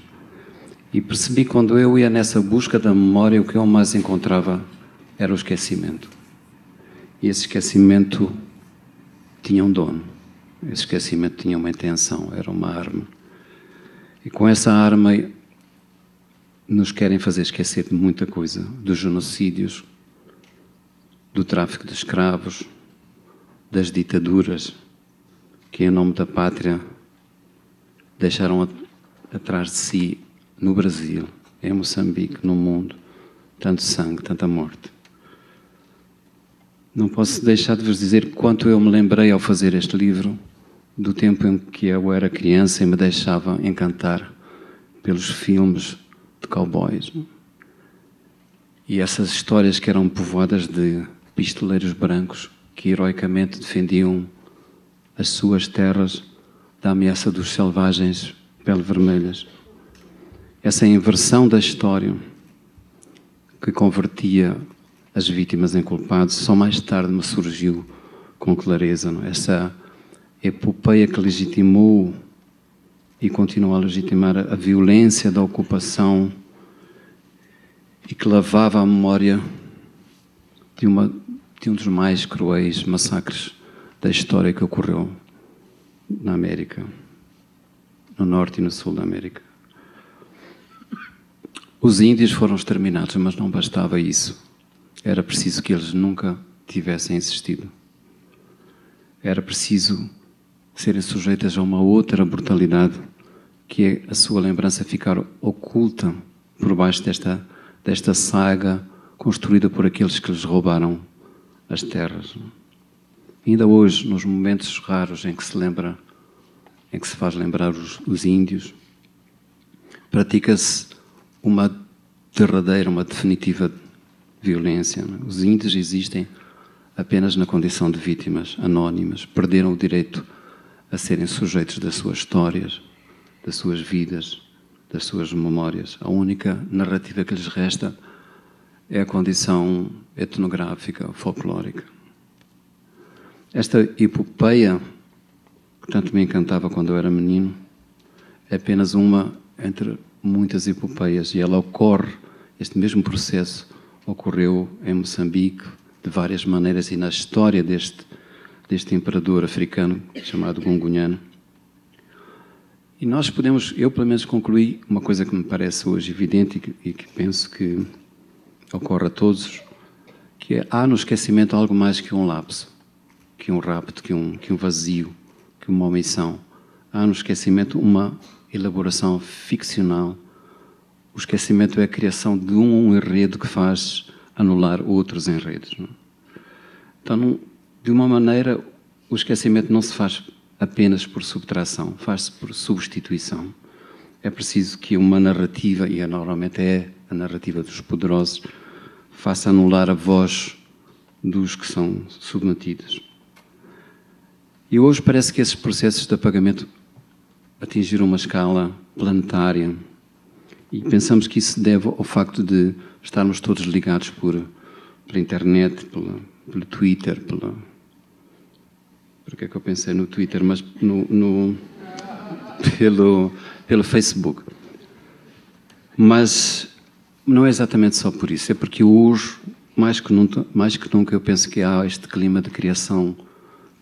E percebi quando eu ia nessa busca da memória, o que eu mais encontrava era o esquecimento. E esse esquecimento tinha um dono. Esse esquecimento tinha uma intenção, era uma arma. E com essa arma nos querem fazer esquecer de muita coisa, dos genocídios, do tráfico de escravos, das ditaduras que em nome da pátria deixaram atrás de si no Brasil, em Moçambique, no mundo, tanto sangue, tanta morte. Não posso deixar de vos dizer quanto eu me lembrei ao fazer este livro do tempo em que eu era criança e me deixava encantar pelos filmes de cowboys. E essas histórias que eram povoadas de pistoleiros brancos que heroicamente defendiam as suas terras da ameaça dos selvagens pele vermelhas. Essa inversão da história que convertia as vítimas em culpados só mais tarde me surgiu com clareza. Não? é? Essa epopeia que legitimou e continua a legitimar a violência da ocupação e que lavava a memória de, uma, de um dos mais cruéis massacres da história que ocorreu na América, no norte e no sul da América. Os índios foram exterminados, mas não bastava isso. Era preciso que eles nunca tivessem existido. Era preciso serem sujeitas a uma outra brutalidade, que é a sua lembrança ficar oculta por baixo desta, desta saga construída por aqueles que lhes roubaram as terras. Ainda hoje, nos momentos raros em que se lembra, em que se faz lembrar os, os índios, pratica-se uma derradeira, uma definitiva violência. é? Os índios existem apenas na condição de vítimas anónimas, perderam o direito a serem sujeitos das suas histórias, das suas vidas, das suas memórias. A única narrativa que lhes resta é a condição etnográfica, folclórica. Esta epopeia, que tanto me encantava quando eu era menino, é apenas uma entre muitas epopeias e ela ocorre, este mesmo processo ocorreu em Moçambique de várias maneiras e na história deste, deste imperador africano chamado Gungunhano. E nós podemos, eu pelo menos concluí uma coisa que me parece hoje evidente e que, e que penso que ocorre a todos, que que há no esquecimento algo mais que um lapso, que um rapto, que um, que um vazio, que uma omissão. Há no esquecimento uma elaboração ficcional. O esquecimento é a criação de um enredo que faz anular outros enredos. Não? Então, não, de uma maneira, o esquecimento não se faz apenas por subtração, faz-se por substituição. É preciso que uma narrativa, e é, normalmente é a narrativa dos poderosos, faça anular a voz dos que são submetidos. E hoje parece que esses processos de apagamento atingiram uma escala planetária. E pensamos que isso deve ao facto de estarmos todos ligados por, pela internet, pela, pelo Twitter, pela. Por é que eu pensei no Twitter? Mas no, no, pelo, pelo Facebook. Mas não é exatamente só por isso, é porque hoje, mais que nunca, mais que nunca eu penso que há este clima de criação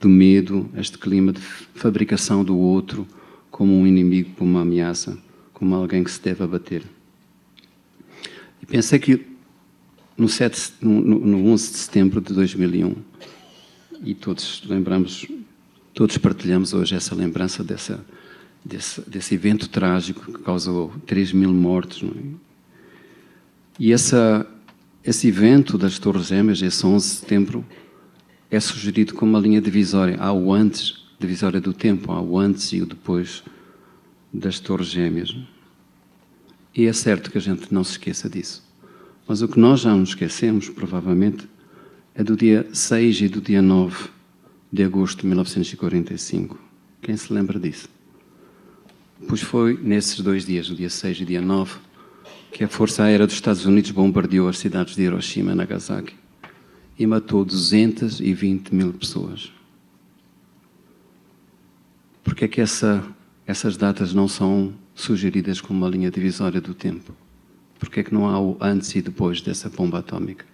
do medo, este clima de fabricação do outro como um inimigo, como uma ameaça, como alguém que se deve abater. E pensei que no, 7, no, no 11 de setembro de 2001, e todos lembramos, todos partilhamos hoje essa lembrança dessa, desse, desse evento trágico que causou 3 mil mortos. É? E essa, esse evento das Torres Gêmeas, esse 11 de setembro, é sugerido como uma linha divisória. Há o antes, divisória do tempo, há o antes e o depois das Torres Gêmeas. E é certo que a gente não se esqueça disso. Mas o que nós já nos esquecemos, provavelmente, é do dia 6 e do dia 9 de agosto de 1945. Quem se lembra disso? Pois foi nesses dois dias, o dia 6 e dia 9, que a Força Aérea dos Estados Unidos bombardeou as cidades de Hiroshima e Nagasaki e matou 220 mil pessoas. Por é que essa, essas datas não são sugeridas como uma linha divisória do tempo? Por que é que não há o antes e depois dessa bomba atómica?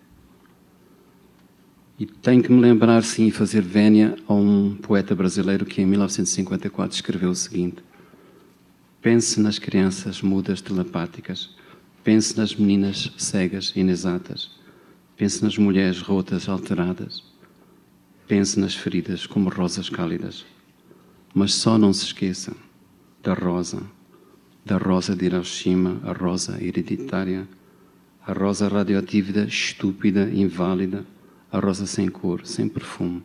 E tenho que me lembrar, sim, fazer vénia a um poeta brasileiro que em 1954 escreveu o seguinte: Pense nas crianças mudas telepáticas, pense nas meninas cegas inexatas, pense nas mulheres rotas alteradas, pense nas feridas como rosas cálidas. Mas só não se esqueça da rosa da rosa de Hiroshima, a rosa hereditária, a rosa radioativa, estúpida, inválida, a rosa sem cor, sem perfume,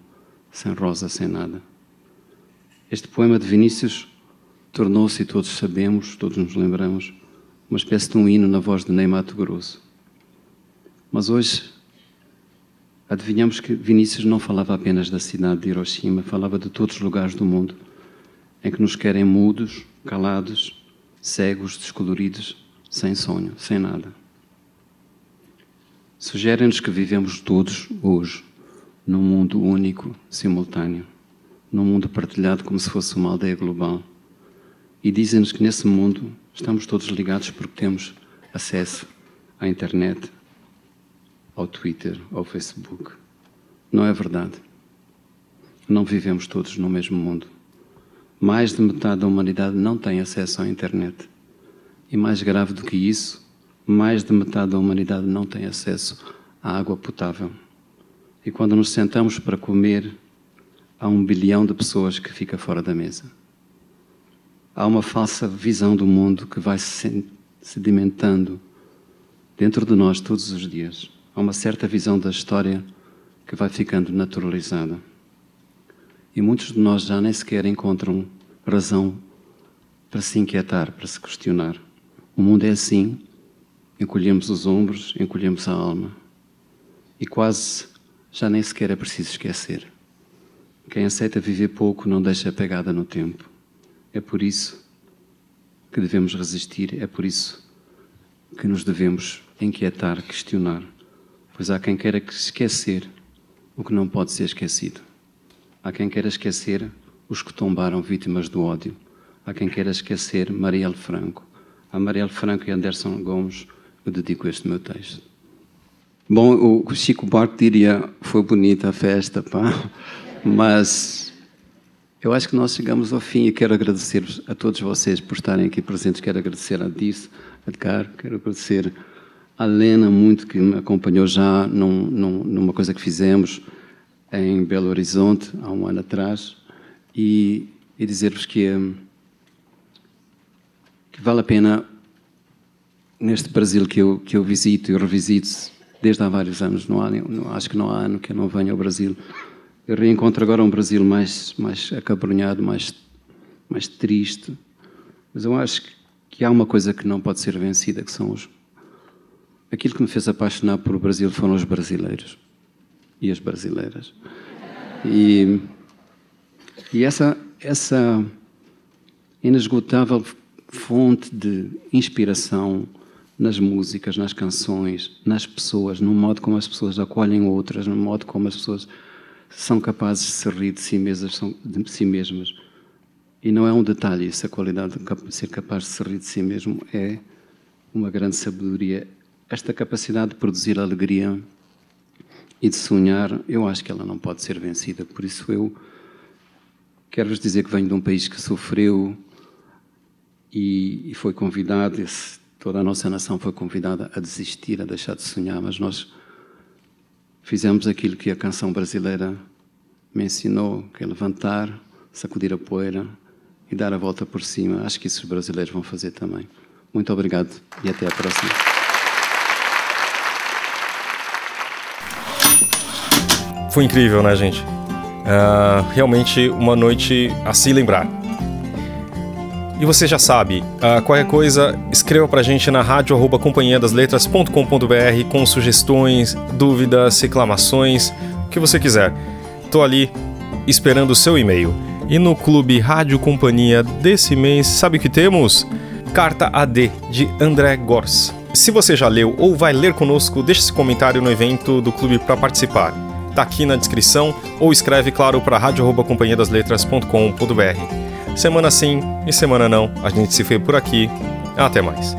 sem rosa, sem nada. Este poema de Vinícius tornou-se, todos sabemos, todos nos lembramos, uma espécie de um hino na voz de Ney Mato Grosso. Mas hoje adivinhamos que Vinícius não falava apenas da cidade de Hiroshima, falava de todos os lugares do mundo em que nos querem mudos, calados, cegos, descoloridos, sem sonho, sem nada. Sugerem-nos que vivemos todos hoje num mundo único, simultâneo, num mundo partilhado como se fosse uma aldeia global. E dizem-nos que nesse mundo estamos todos ligados porque temos acesso à internet, ao Twitter, ao Facebook. Não é verdade. Não vivemos todos no mesmo mundo. Mais de metade da humanidade não tem acesso à internet. E mais grave do que isso, mais de metade da humanidade não tem acesso à água potável. E quando nos sentamos para comer, há um bilhão de pessoas que fica fora da mesa. Há uma falsa visão do mundo que vai se sedimentando dentro de nós todos os dias. Há uma certa visão da história que vai ficando naturalizada. E muitos de nós já nem sequer encontram razão para se inquietar, para se questionar. O mundo é assim, encolhemos os ombros, encolhemos a alma. E quase já nem sequer é preciso esquecer. Quem aceita viver pouco não deixa a pegada no tempo. É por isso que devemos resistir, é por isso que nos devemos inquietar, questionar. Pois há quem queira esquecer o que não pode ser esquecido. Há quem queira esquecer os que tombaram vítimas do ódio. Há quem queira esquecer Marielle Franco. A Marielle Franco e Anderson Gomes eu dedico este meu texto. Bom, o Chico Buarque diria foi bonita a festa, pá, <laughs> mas eu acho que nós chegamos ao fim e quero agradecer a todos vocês por estarem aqui presentes. Quero agradecer a Diz, a Edgar, quero agradecer a Lena muito que me acompanhou já num, num, numa coisa que fizemos em Belo Horizonte há um ano atrás e, e dizer-vos que, hum, que vale a pena neste Brasil que eu que eu visito e revisito desde há vários anos. Não há não, acho que não há ano que eu não venha ao Brasil. Eu reencontro agora um Brasil mais mais acabrunhado mais mais triste. Mas eu acho que, há uma coisa que não pode ser vencida que são os aquilo que me fez apaixonar por o Brasil foram os brasileiros e as brasileiras. E, e essa, essa inesgotável fonte de inspiração nas músicas, nas canções, nas pessoas, no modo como as pessoas acolhem outras, no modo como as pessoas são capazes de se rir de si mesmas, de si mesmas. E não é um detalhe, essa qualidade de ser capaz de se rir de si mesmo é uma grande sabedoria esta capacidade de produzir alegria e de sonhar, eu acho que ela não pode ser vencida. Por isso eu quero vos dizer que venho de um país que sofreu e, e foi convidado, toda a nossa nação foi convidada a desistir, a deixar de sonhar, mas nós fizemos aquilo que a canção brasileira me ensinou, que é levantar, sacudir a poeira e dar a volta por cima. Acho que isso os brasileiros vão fazer também. Muito obrigado e até a próxima. Foi incrível, né, gente? Uh, realmente uma noite a se lembrar. E você já sabe, uh, qualquer coisa, escreva pra gente na rádio arroba companhiadasletras.com.br com sugestões, dúvidas, reclamações, o que você quiser. Tô ali esperando o seu e-mail. E no Clube Rádio Companhia desse mês, sabe o que temos? Carta AD de André Gors. Se você já leu ou vai ler conosco, deixe esse comentário no evento do clube para participar tá aqui na descrição ou escreve, claro, para rádio.companhiadasletras.com.br. Semana sim e semana não, a gente se vê por aqui. Até mais.